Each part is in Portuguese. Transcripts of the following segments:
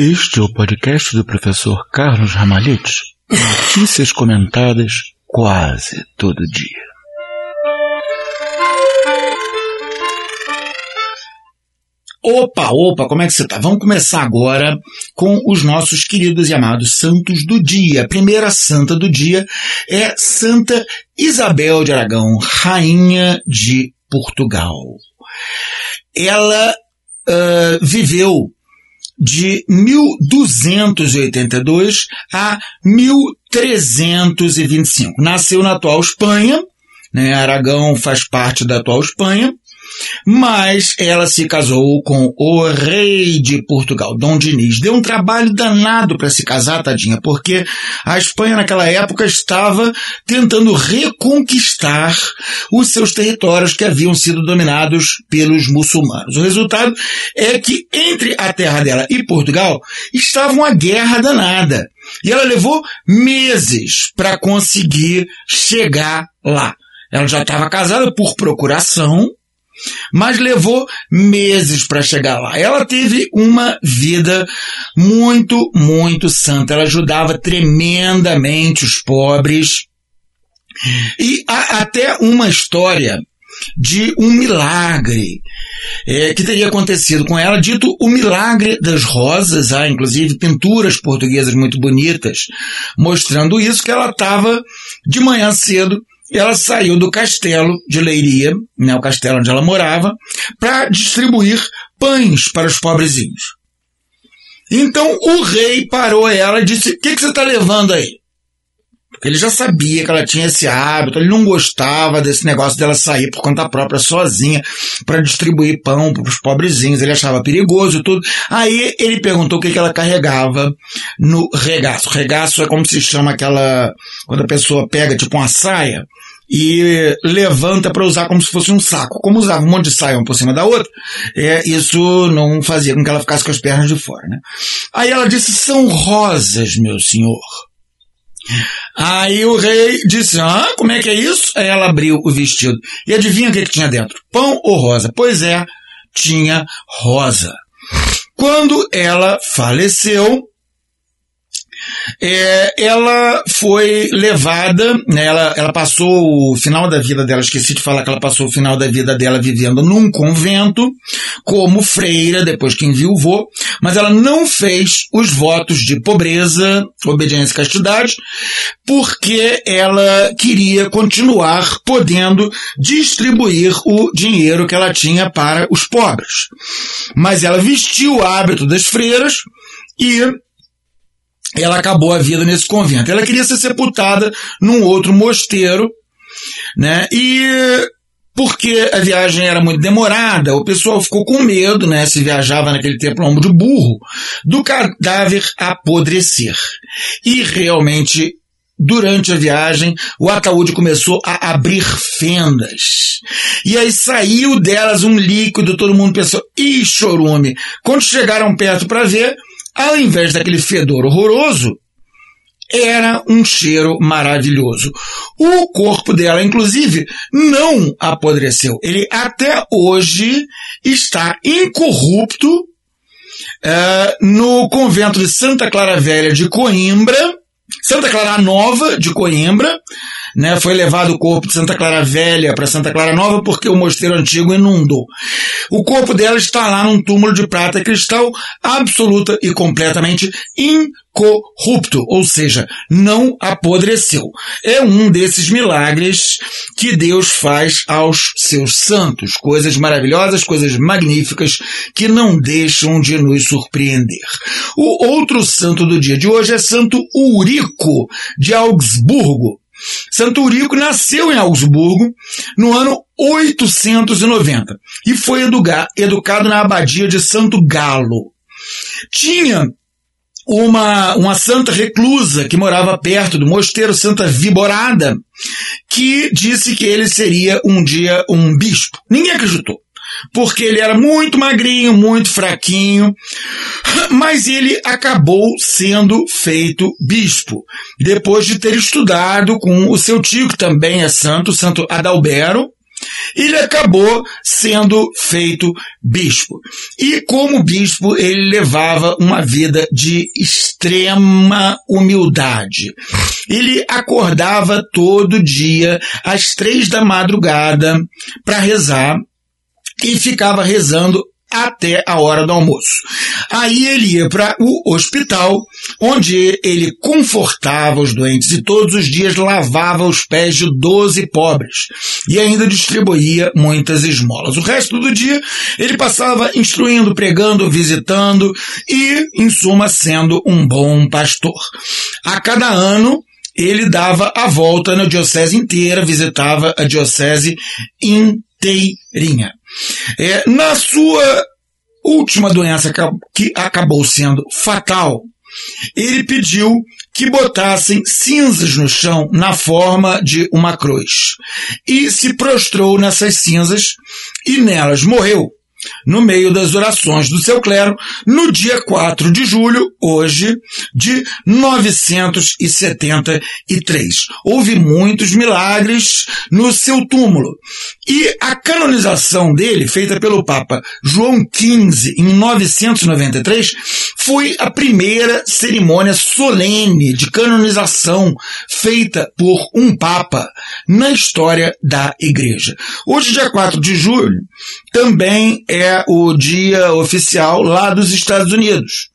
Este é o podcast do professor Carlos Ramalhete. Notícias comentadas quase todo dia. Opa, opa, como é que você tá? Vamos começar agora com os nossos queridos e amados santos do dia. A primeira santa do dia é Santa Isabel de Aragão, rainha de Portugal. Ela uh, viveu de 1282 a 1325. Nasceu na atual Espanha, né? Aragão faz parte da atual Espanha, mas ela se casou com o rei de Portugal, Dom Diniz. Deu um trabalho danado para se casar, tadinha, porque a Espanha naquela época estava tentando reconquistar os seus territórios que haviam sido dominados pelos muçulmanos. O resultado é que entre a terra dela e Portugal estava uma guerra danada. E ela levou meses para conseguir chegar lá. Ela já estava casada por procuração, mas levou meses para chegar lá. Ela teve uma vida muito, muito santa. Ela ajudava tremendamente os pobres. E há até uma história de um milagre é, que teria acontecido com ela, dito o milagre das rosas, há inclusive pinturas portuguesas muito bonitas mostrando isso, que ela estava de manhã cedo ela saiu do castelo de Leiria, né, o castelo onde ela morava, para distribuir pães para os pobrezinhos. Então o rei parou ela e disse: O que, que você está levando aí? Porque ele já sabia que ela tinha esse hábito, ele não gostava desse negócio dela sair por conta própria sozinha para distribuir pão para os pobrezinhos, ele achava perigoso e tudo. Aí ele perguntou o que, que ela carregava no regaço. Regaço é como se chama aquela, quando a pessoa pega tipo uma saia e levanta para usar como se fosse um saco. Como usava um monte de saia uma por cima da outra, é, isso não fazia com que ela ficasse com as pernas de fora. Né? Aí ela disse, são rosas, meu senhor. Aí o rei disse, ah, como é que é isso? Aí ela abriu o vestido. E adivinha o que, que tinha dentro? Pão ou rosa? Pois é, tinha rosa. Quando ela faleceu, é, ela foi levada, né, ela, ela passou o final da vida dela, esqueci de falar que ela passou o final da vida dela vivendo num convento, como freira, depois que enviuvou, mas ela não fez os votos de pobreza, obediência e castidade, porque ela queria continuar podendo distribuir o dinheiro que ela tinha para os pobres. Mas ela vestiu o hábito das freiras e ela acabou a vida nesse convento. Ela queria ser sepultada num outro mosteiro, né? E porque a viagem era muito demorada, o pessoal ficou com medo, né? Se viajava naquele tempo no ombro de burro, do cadáver apodrecer. E realmente durante a viagem, o ataúde começou a abrir fendas. E aí saiu delas um líquido, todo mundo pensou, ih, chorume. Quando chegaram perto para ver, ao invés daquele fedor horroroso, era um cheiro maravilhoso. O corpo dela, inclusive, não apodreceu. Ele até hoje está incorrupto uh, no convento de Santa Clara Velha de Coimbra, Santa Clara Nova de Coimbra, né, foi levado o corpo de Santa Clara Velha para Santa Clara Nova porque o mosteiro antigo inundou. O corpo dela está lá num túmulo de prata e cristal absoluta e completamente incorrupto, ou seja, não apodreceu. É um desses milagres que Deus faz aos seus santos, coisas maravilhosas, coisas magníficas que não deixam de nos surpreender. O outro santo do dia de hoje é Santo Urico de Augsburgo. Santo Urico nasceu em Augsburgo no ano 890 e foi educado na abadia de Santo Galo. Tinha uma, uma santa reclusa que morava perto do mosteiro Santa Viborada, que disse que ele seria um dia um bispo. Ninguém acreditou porque ele era muito magrinho, muito fraquinho, mas ele acabou sendo feito bispo, depois de ter estudado com o seu tio, que também é santo, santo Adalbero, ele acabou sendo feito bispo. E como bispo, ele levava uma vida de extrema humildade. Ele acordava todo dia às três da madrugada para rezar e ficava rezando até a hora do almoço. Aí ele ia para o hospital, onde ele confortava os doentes e todos os dias lavava os pés de doze pobres e ainda distribuía muitas esmolas. O resto do dia ele passava instruindo, pregando, visitando e, em suma, sendo um bom pastor. A cada ano ele dava a volta na diocese inteira, visitava a diocese inteirinha. É, na sua última doença que acabou sendo fatal, ele pediu que botassem cinzas no chão na forma de uma cruz. E se prostrou nessas cinzas e nelas morreu no meio das orações do seu clero, no dia 4 de julho, hoje, de 973. Houve muitos milagres no seu túmulo. E a canonização dele, feita pelo Papa João XV em 993, foi a primeira cerimônia solene de canonização feita por um Papa na história da Igreja. Hoje, dia 4 de julho, também é o dia oficial lá dos Estados Unidos.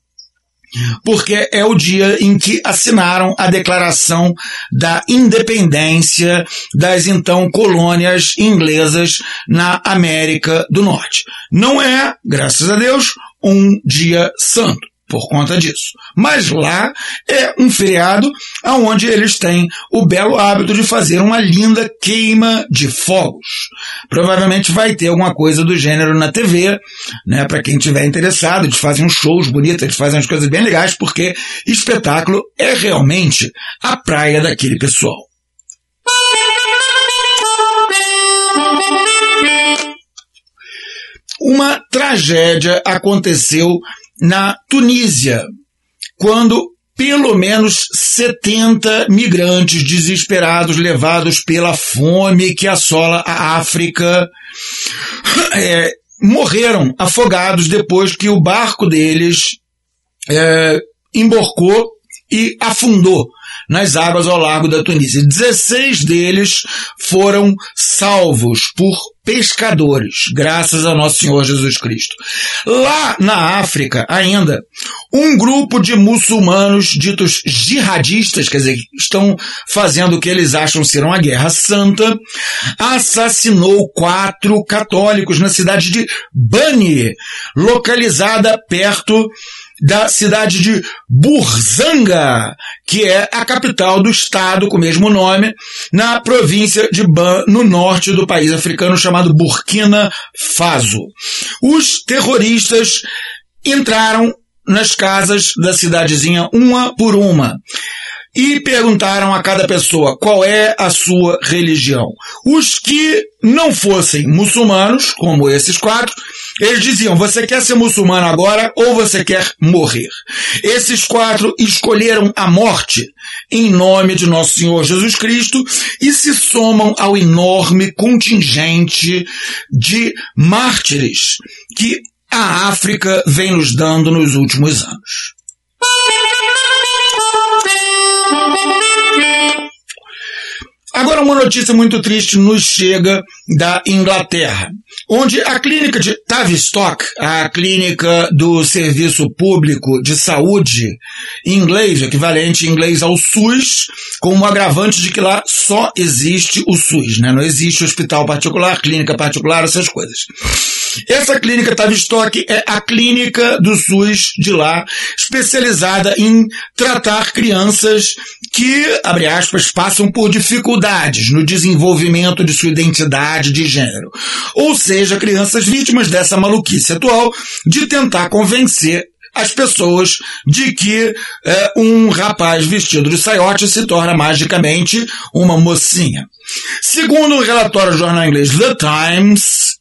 Porque é o dia em que assinaram a declaração da independência das então colônias inglesas na América do Norte. Não é, graças a Deus, um dia santo por conta disso. Mas lá é um feriado onde eles têm o belo hábito de fazer uma linda queima de fogos. Provavelmente vai ter alguma coisa do gênero na TV, né? Para quem tiver interessado, eles fazem uns shows bonitos, eles fazem umas coisas bem legais, porque espetáculo é realmente a praia daquele pessoal. Uma tragédia aconteceu na Tunísia, quando pelo menos 70 migrantes desesperados levados pela fome que assola a África é, morreram afogados depois que o barco deles é, emborcou e afundou nas águas ao largo da Tunísia. 16 deles foram salvos por pescadores, graças a nosso Senhor Jesus Cristo. Lá na África, ainda, um grupo de muçulmanos ditos jihadistas, quer dizer, estão fazendo o que eles acham ser uma guerra santa, assassinou quatro católicos na cidade de Bani, localizada perto da cidade de Burzanga, que é a capital do estado com o mesmo nome, na província de Ban, no norte do país africano chamado Burkina Faso. Os terroristas entraram nas casas da cidadezinha uma por uma e perguntaram a cada pessoa qual é a sua religião. Os que não fossem muçulmanos, como esses quatro, eles diziam: você quer ser muçulmano agora ou você quer morrer? Esses quatro escolheram a morte em nome de nosso Senhor Jesus Cristo e se somam ao enorme contingente de mártires que a África vem nos dando nos últimos anos. Agora uma notícia muito triste nos chega da Inglaterra, onde a clínica de Tavistock, a clínica do Serviço Público de Saúde inglês, equivalente em inglês ao SUS, com um agravante de que lá só existe o SUS, né? não existe hospital particular, clínica particular, essas coisas. Essa clínica Tavistock é a clínica do SUS de lá, especializada em tratar crianças que, abre aspas, passam por dificuldades no desenvolvimento de sua identidade de gênero. Ou seja, crianças vítimas dessa maluquice atual de tentar convencer as pessoas de que é, um rapaz vestido de saiote se torna magicamente uma mocinha. Segundo o relatório do jornal inglês The Times,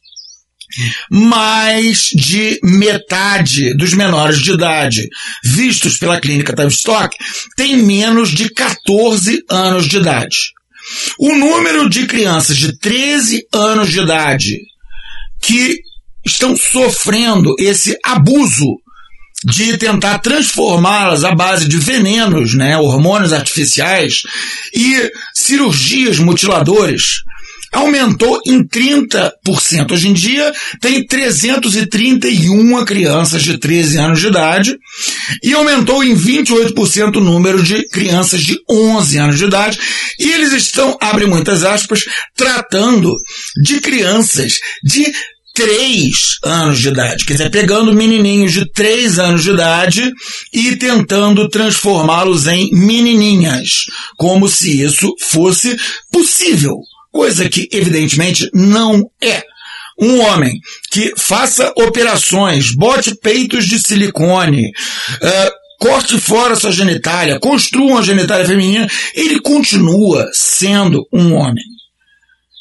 mais de metade dos menores de idade vistos pela clínica Tavistock tem menos de 14 anos de idade. o número de crianças de 13 anos de idade que estão sofrendo esse abuso de tentar transformá-las à base de venenos, né, hormônios artificiais e cirurgias mutiladoras aumentou em 30%. Hoje em dia tem 331 crianças de 13 anos de idade e aumentou em 28% o número de crianças de 11 anos de idade. E eles estão, abre muitas aspas, tratando de crianças de 3 anos de idade, quer dizer, pegando menininhos de 3 anos de idade e tentando transformá-los em menininhas, como se isso fosse possível coisa que evidentemente não é. Um homem que faça operações, bote peitos de silicone, uh, corte fora sua genitália, construa uma genitália feminina, ele continua sendo um homem.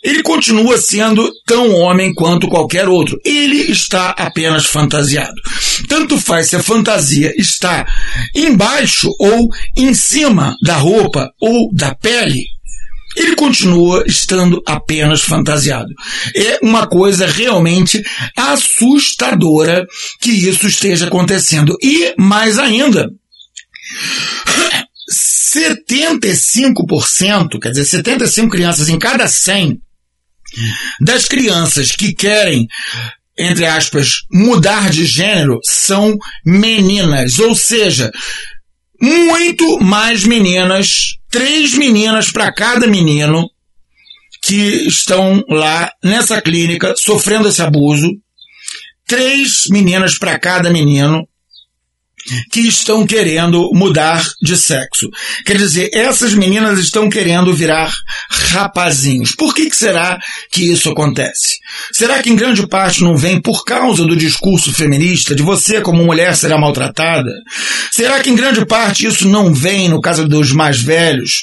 Ele continua sendo tão homem quanto qualquer outro. Ele está apenas fantasiado. Tanto faz se a fantasia está embaixo ou em cima da roupa ou da pele ele continua estando apenas fantasiado. É uma coisa realmente assustadora que isso esteja acontecendo. E, mais ainda, 75%, quer dizer, 75 crianças em cada 100 das crianças que querem entre aspas, mudar de gênero são meninas. Ou seja, muito mais meninas, três meninas para cada menino que estão lá nessa clínica sofrendo esse abuso, três meninas para cada menino que estão querendo mudar de sexo. Quer dizer, essas meninas estão querendo virar rapazinhos. Por que, que será que isso acontece? Será que em grande parte não vem por causa do discurso feminista de você como mulher será maltratada? Será que em grande parte isso não vem no caso dos mais velhos,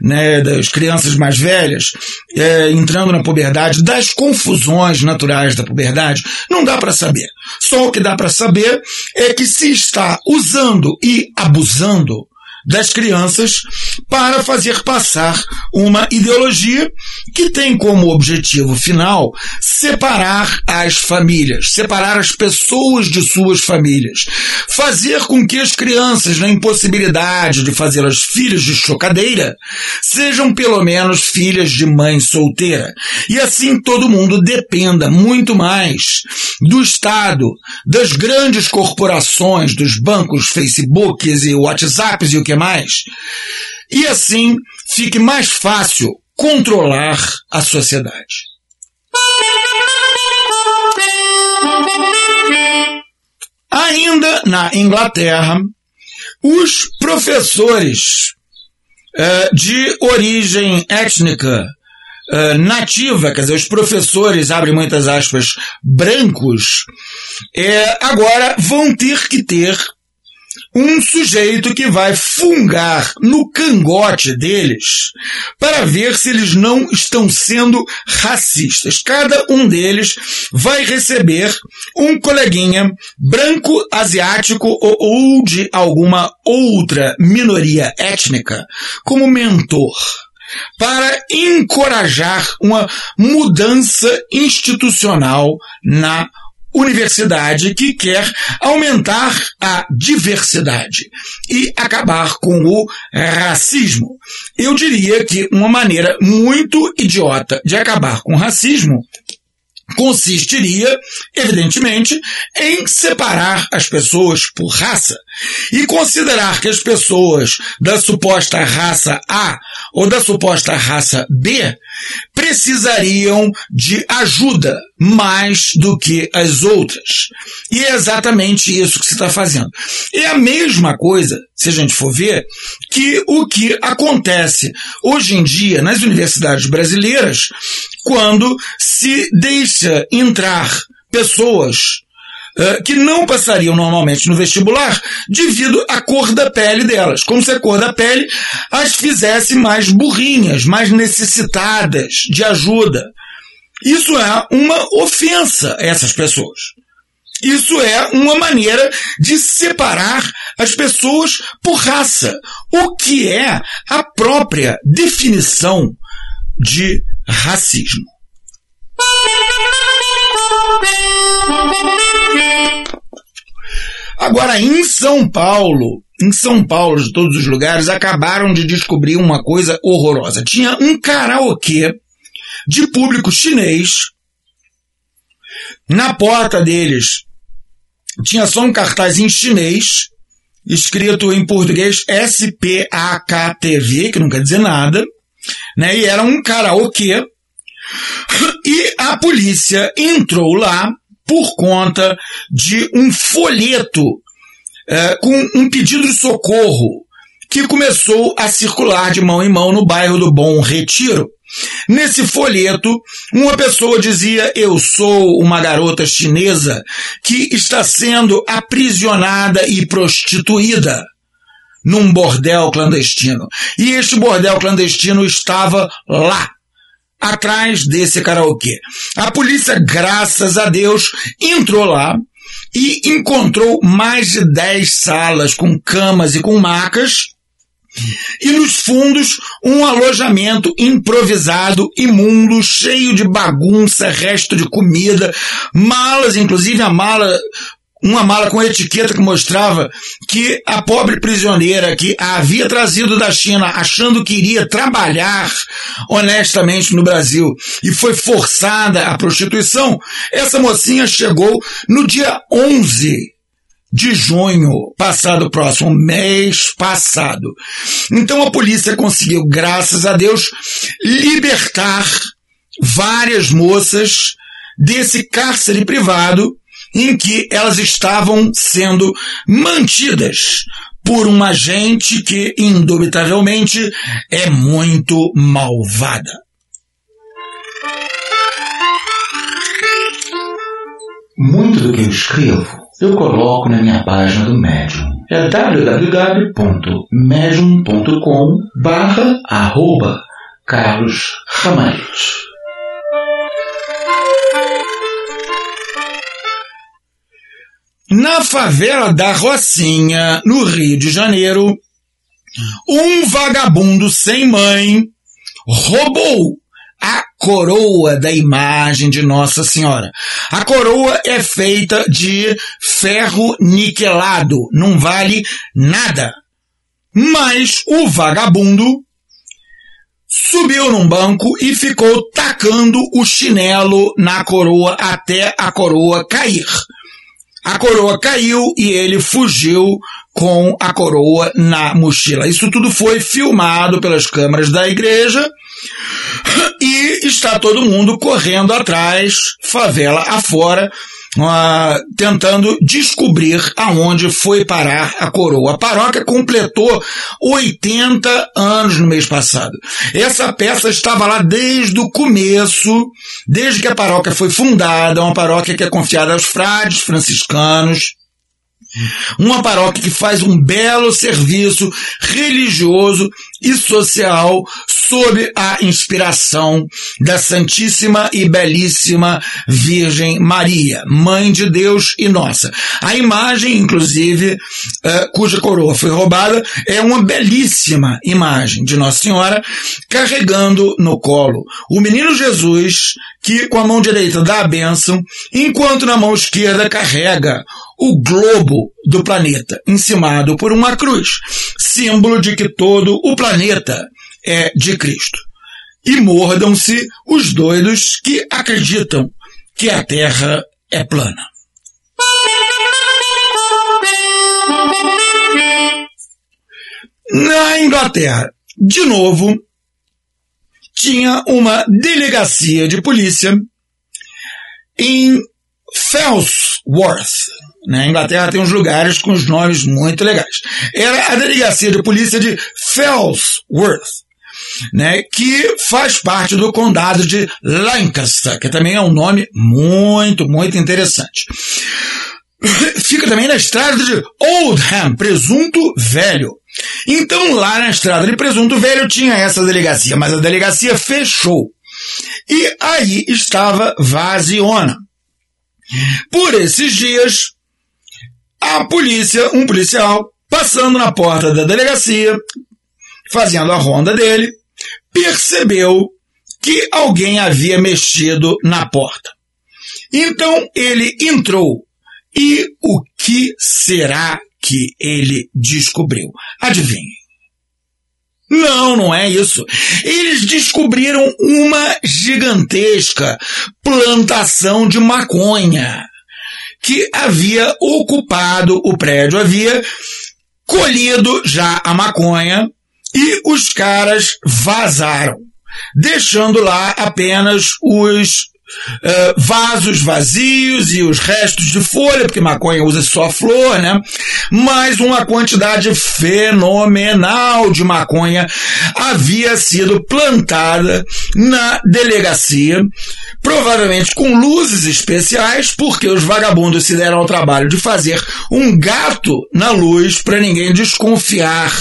né, das crianças mais velhas, é, entrando na puberdade, das confusões naturais da puberdade? Não dá para saber. Só o que dá para saber é que se está usando e abusando das crianças para fazer passar uma ideologia que tem como objetivo final separar as famílias, separar as pessoas de suas famílias, fazer com que as crianças, na impossibilidade de fazê-las filhas de chocadeira, sejam pelo menos filhas de mãe solteira. E assim todo mundo dependa muito mais do Estado, das grandes corporações, dos bancos, Facebooks e WhatsApps e o que mais. E assim fique mais fácil controlar a sociedade. Ainda na Inglaterra, os professores uh, de origem étnica uh, nativa, quer dizer, os professores, abre muitas aspas, brancos, uh, agora vão ter que ter um sujeito que vai fungar no cangote deles para ver se eles não estão sendo racistas. Cada um deles vai receber um coleguinha branco, asiático ou de alguma outra minoria étnica como mentor para encorajar uma mudança institucional na universidade que quer aumentar a diversidade e acabar com o racismo. Eu diria que uma maneira muito idiota de acabar com o racismo consistiria, evidentemente, em separar as pessoas por raça e considerar que as pessoas da suposta raça A ou da suposta raça B precisariam de ajuda mais do que as outras. E é exatamente isso que se está fazendo. É a mesma coisa, se a gente for ver, que o que acontece hoje em dia nas universidades brasileiras quando se deixa entrar pessoas uh, que não passariam normalmente no vestibular devido à cor da pele delas. Como se a cor da pele as fizesse mais burrinhas, mais necessitadas de ajuda. Isso é uma ofensa a essas pessoas. Isso é uma maneira de separar as pessoas por raça, o que é a própria definição de racismo. Agora, em São Paulo, em São Paulo, de todos os lugares, acabaram de descobrir uma coisa horrorosa. Tinha um karaokê de público chinês. Na porta deles tinha só um cartaz em chinês, escrito em português SPAKTV, que não quer dizer nada, né? E era um karaokê. E a polícia entrou lá por conta de um folheto é, com um pedido de socorro que começou a circular de mão em mão no bairro do Bom Retiro. Nesse folheto, uma pessoa dizia: Eu sou uma garota chinesa que está sendo aprisionada e prostituída num bordel clandestino. E este bordel clandestino estava lá, atrás desse karaokê. A polícia, graças a Deus, entrou lá e encontrou mais de 10 salas com camas e com macas. E nos fundos, um alojamento improvisado, imundo, cheio de bagunça, resto de comida, malas, inclusive a mala uma mala com etiqueta que mostrava que a pobre prisioneira que a havia trazido da China achando que iria trabalhar honestamente no Brasil e foi forçada à prostituição, essa mocinha chegou no dia 11 de junho passado próximo, mês passado. Então a polícia conseguiu, graças a Deus, libertar várias moças desse cárcere privado em que elas estavam sendo mantidas por uma gente que, indubitavelmente, é muito malvada. Muito do que eu escrevo, eu coloco na minha página do Medium. É www.medium.com barra arroba Carlos Ramalhos. Na favela da Rocinha, no Rio de Janeiro, um vagabundo sem mãe roubou a coroa da imagem de Nossa Senhora. A coroa é feita de ferro niquelado, não vale nada. Mas o vagabundo subiu num banco e ficou tacando o chinelo na coroa até a coroa cair. A coroa caiu e ele fugiu com a coroa na mochila. Isso tudo foi filmado pelas câmeras da igreja e está todo mundo correndo atrás, favela afora, Uh, tentando descobrir aonde foi parar a coroa. A paróquia completou 80 anos no mês passado. Essa peça estava lá desde o começo, desde que a paróquia foi fundada, uma paróquia que é confiada aos frades franciscanos, uma paróquia que faz um belo serviço religioso e social sob a inspiração da Santíssima e Belíssima Virgem Maria, Mãe de Deus e nossa. A imagem, inclusive, uh, cuja coroa foi roubada, é uma belíssima imagem de Nossa Senhora carregando no colo o menino Jesus, que com a mão direita dá a bênção, enquanto na mão esquerda carrega o globo do planeta, encimado por uma cruz, símbolo de que todo o planeta é de Cristo. E mordam-se os doidos que acreditam que a Terra é plana. Na Inglaterra, de novo, tinha uma delegacia de polícia em Fellsworth. Na Inglaterra tem uns lugares com os nomes muito legais. Era a delegacia de polícia de Fellsworth, né, que faz parte do condado de Lancaster, que também é um nome muito, muito interessante. Fica também na estrada de Oldham, Presunto Velho. Então lá na estrada de Presunto Velho tinha essa delegacia, mas a delegacia fechou. E aí estava vaziona. Por esses dias, a polícia, um policial, passando na porta da delegacia, fazendo a ronda dele, percebeu que alguém havia mexido na porta. Então ele entrou. E o que será que ele descobriu? Adivinhe. Não, não é isso. Eles descobriram uma gigantesca plantação de maconha que havia ocupado o prédio, havia colhido já a maconha e os caras vazaram, deixando lá apenas os uh, vasos vazios e os restos de folha, porque maconha usa só flor, né? Mas uma quantidade fenomenal de maconha havia sido plantada na delegacia, provavelmente com luzes especiais, porque os vagabundos se deram ao trabalho de fazer um gato na luz para ninguém desconfiar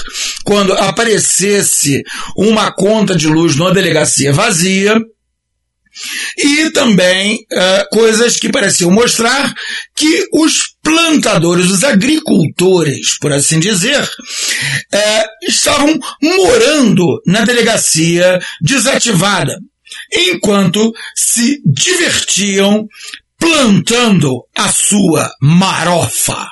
quando aparecesse uma conta de luz numa delegacia vazia e também uh, coisas que pareciam mostrar que os plantadores, os agricultores, por assim dizer, uh, estavam morando na delegacia desativada, enquanto se divertiam plantando a sua marofa.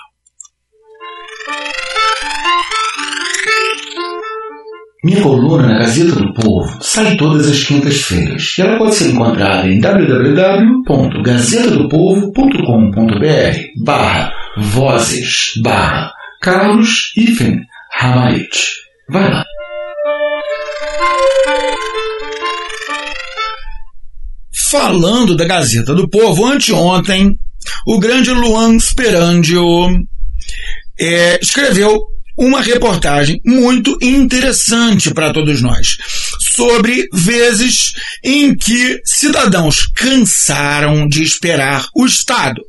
Minha coluna na Gazeta do Povo sai todas as quintas-feiras e ela pode ser encontrada em www.gazetadopovo.com.br barra vozes barra Carlos Ifen Ramarit. Vai lá. Falando da Gazeta do Povo, anteontem, o grande Luan Sperandio é, escreveu uma reportagem muito interessante para todos nós sobre vezes em que cidadãos cansaram de esperar o Estado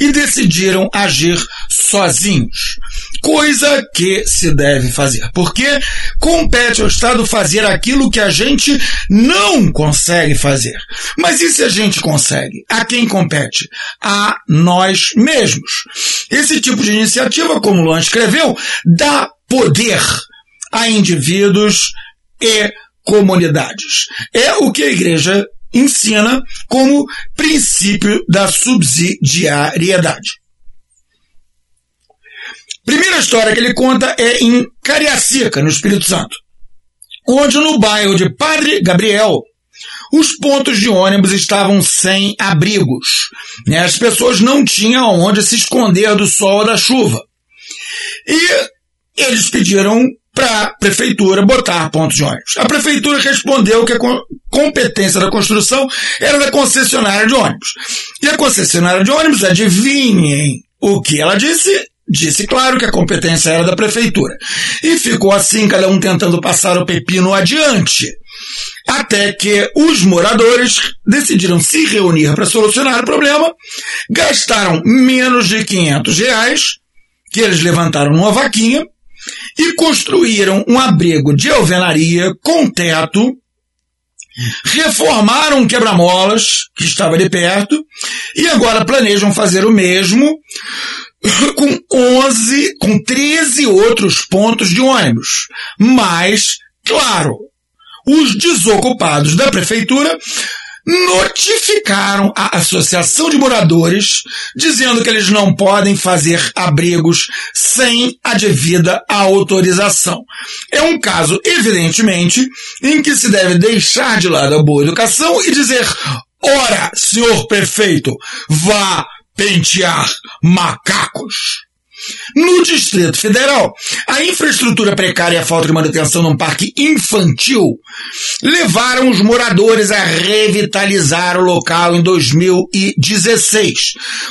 e decidiram agir sozinhos. Coisa que se deve fazer, porque compete ao Estado fazer aquilo que a gente não consegue fazer. Mas e se a gente consegue? A quem compete? A nós mesmos. Esse tipo de iniciativa, como o Luan escreveu, dá poder a indivíduos e comunidades. É o que a igreja ensina como princípio da subsidiariedade. Primeira história que ele conta é em Cariacica, no Espírito Santo, onde no bairro de Padre Gabriel, os pontos de ônibus estavam sem abrigos. Né? As pessoas não tinham onde se esconder do sol ou da chuva. E eles pediram para a prefeitura botar pontos de ônibus. A prefeitura respondeu que a competência da construção era da concessionária de ônibus. E a concessionária de ônibus, adivinhem o que ela disse? Disse, claro, que a competência era da prefeitura. E ficou assim, cada um tentando passar o pepino adiante. Até que os moradores decidiram se reunir para solucionar o problema, gastaram menos de 500 reais, que eles levantaram numa vaquinha, e construíram um abrigo de alvenaria com teto, reformaram um quebra-molas que estava ali perto e agora planejam fazer o mesmo com 11, com 13 outros pontos de ônibus. Mas, claro, os desocupados da prefeitura notificaram a Associação de Moradores dizendo que eles não podem fazer abrigos sem a devida autorização. É um caso, evidentemente, em que se deve deixar de lado a boa educação e dizer, ora, senhor prefeito, vá pentear macacos. No Distrito Federal, a infraestrutura precária e a falta de manutenção num parque infantil levaram os moradores a revitalizar o local em 2016.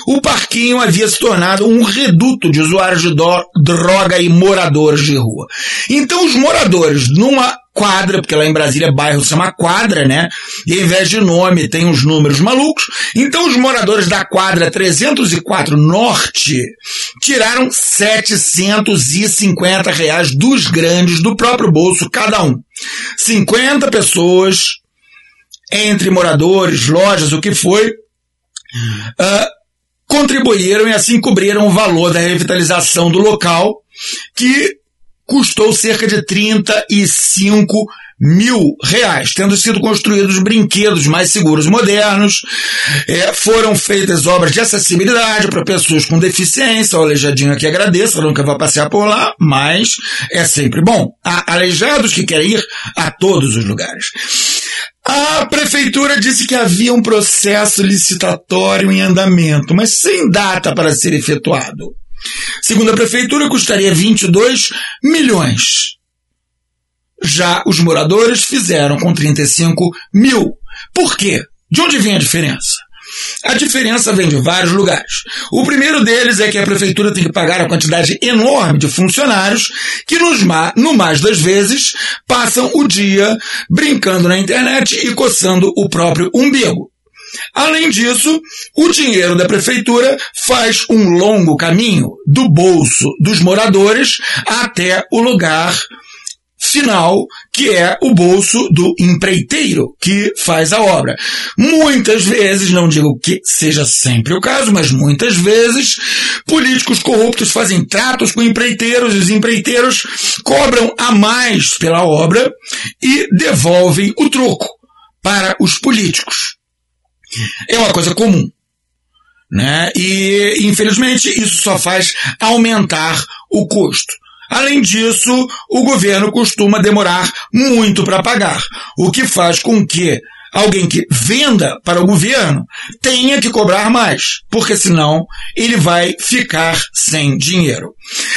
O parquinho havia se tornado um reduto de usuários de droga e moradores de rua. Então os moradores, numa quadra, porque lá em Brasília bairro se chama quadra, né? E ao invés de nome tem uns números malucos. Então os moradores da quadra 304 Norte tiraram 750 reais dos grandes do próprio bolso cada um. 50 pessoas, entre moradores, lojas, o que foi, uh, contribuíram e assim cobriram o valor da revitalização do local, que custou cerca de 35 mil reais, tendo sido construídos brinquedos mais seguros modernos, é, foram feitas obras de acessibilidade para pessoas com deficiência, o aleijadinho aqui agradeço, eu nunca vou passear por lá, mas é sempre bom. Há aleijados que querem ir a todos os lugares. A prefeitura disse que havia um processo licitatório em andamento, mas sem data para ser efetuado. Segundo a prefeitura, custaria 22 milhões. Já os moradores fizeram com 35 mil. Por quê? De onde vem a diferença? A diferença vem de vários lugares. O primeiro deles é que a prefeitura tem que pagar a quantidade enorme de funcionários que, nos, no mais das vezes, passam o dia brincando na internet e coçando o próprio umbigo. Além disso, o dinheiro da prefeitura faz um longo caminho do bolso dos moradores até o lugar final, que é o bolso do empreiteiro que faz a obra. Muitas vezes, não digo que seja sempre o caso, mas muitas vezes, políticos corruptos fazem tratos com empreiteiros e os empreiteiros cobram a mais pela obra e devolvem o troco para os políticos. É uma coisa comum. Né? E, infelizmente, isso só faz aumentar o custo. Além disso, o governo costuma demorar muito para pagar, o que faz com que alguém que venda para o governo tenha que cobrar mais, porque senão ele vai ficar sem dinheiro.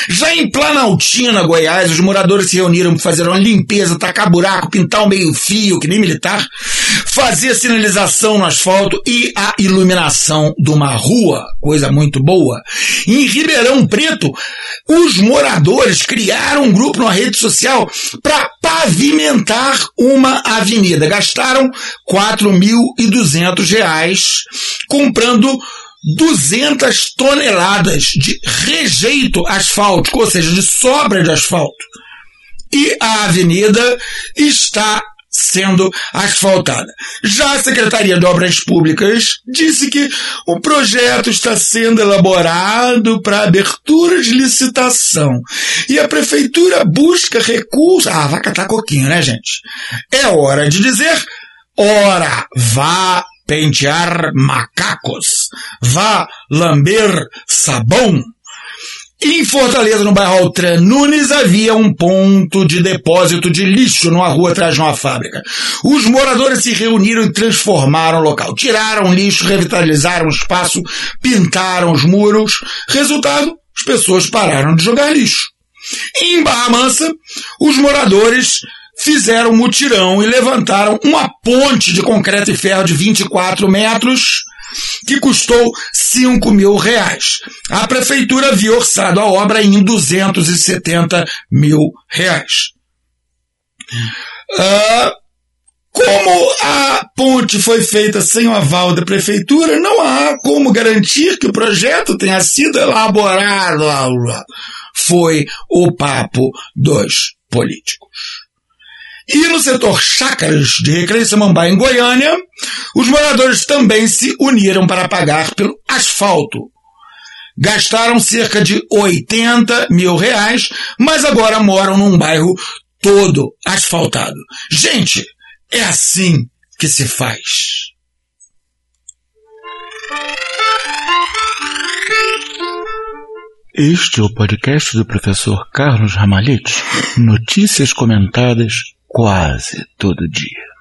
Já em Planaltina, Goiás, os moradores se reuniram para fazer uma limpeza, tacar buraco, pintar um meio fio, que nem militar, fazer sinalização no asfalto e a iluminação de uma rua, coisa muito boa. Em Ribeirão Preto, os moradores criaram um grupo na rede social para pavimentar uma avenida. Gastaram 4.200 reais comprando 200 toneladas de rejeito asfáltico, ou seja, de sobra de asfalto. E a avenida está sendo asfaltada. Já a Secretaria de Obras Públicas disse que o projeto está sendo elaborado para abertura de licitação. E a Prefeitura busca recursos. Ah, vai catar coquinho, né, gente? É hora de dizer Ora, vá pentear macacos, vá lamber sabão. Em Fortaleza, no bairro Altran Nunes, havia um ponto de depósito de lixo numa rua atrás de uma fábrica. Os moradores se reuniram e transformaram o local. Tiraram o lixo, revitalizaram o espaço, pintaram os muros. Resultado, as pessoas pararam de jogar lixo. Em Barra Mansa, os moradores fizeram mutirão e levantaram uma ponte de concreto e ferro de 24 metros que custou 5 mil reais. A prefeitura havia orçado a obra em 270 mil reais. Uh, como a ponte foi feita sem o aval da prefeitura, não há como garantir que o projeto tenha sido elaborado. Foi o papo dos políticos. E no setor chácaras de Recreio Samambaia, em Goiânia, os moradores também se uniram para pagar pelo asfalto. Gastaram cerca de 80 mil reais, mas agora moram num bairro todo asfaltado. Gente, é assim que se faz. Este é o podcast do professor Carlos Ramalhete. Notícias comentadas quase todo dia.